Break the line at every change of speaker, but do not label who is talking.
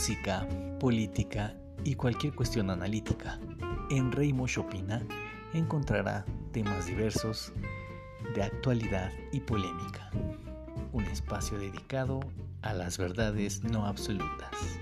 música, política y cualquier cuestión analítica. En Reimosh Opina encontrará temas diversos de actualidad y polémica. Un espacio dedicado a las verdades no absolutas.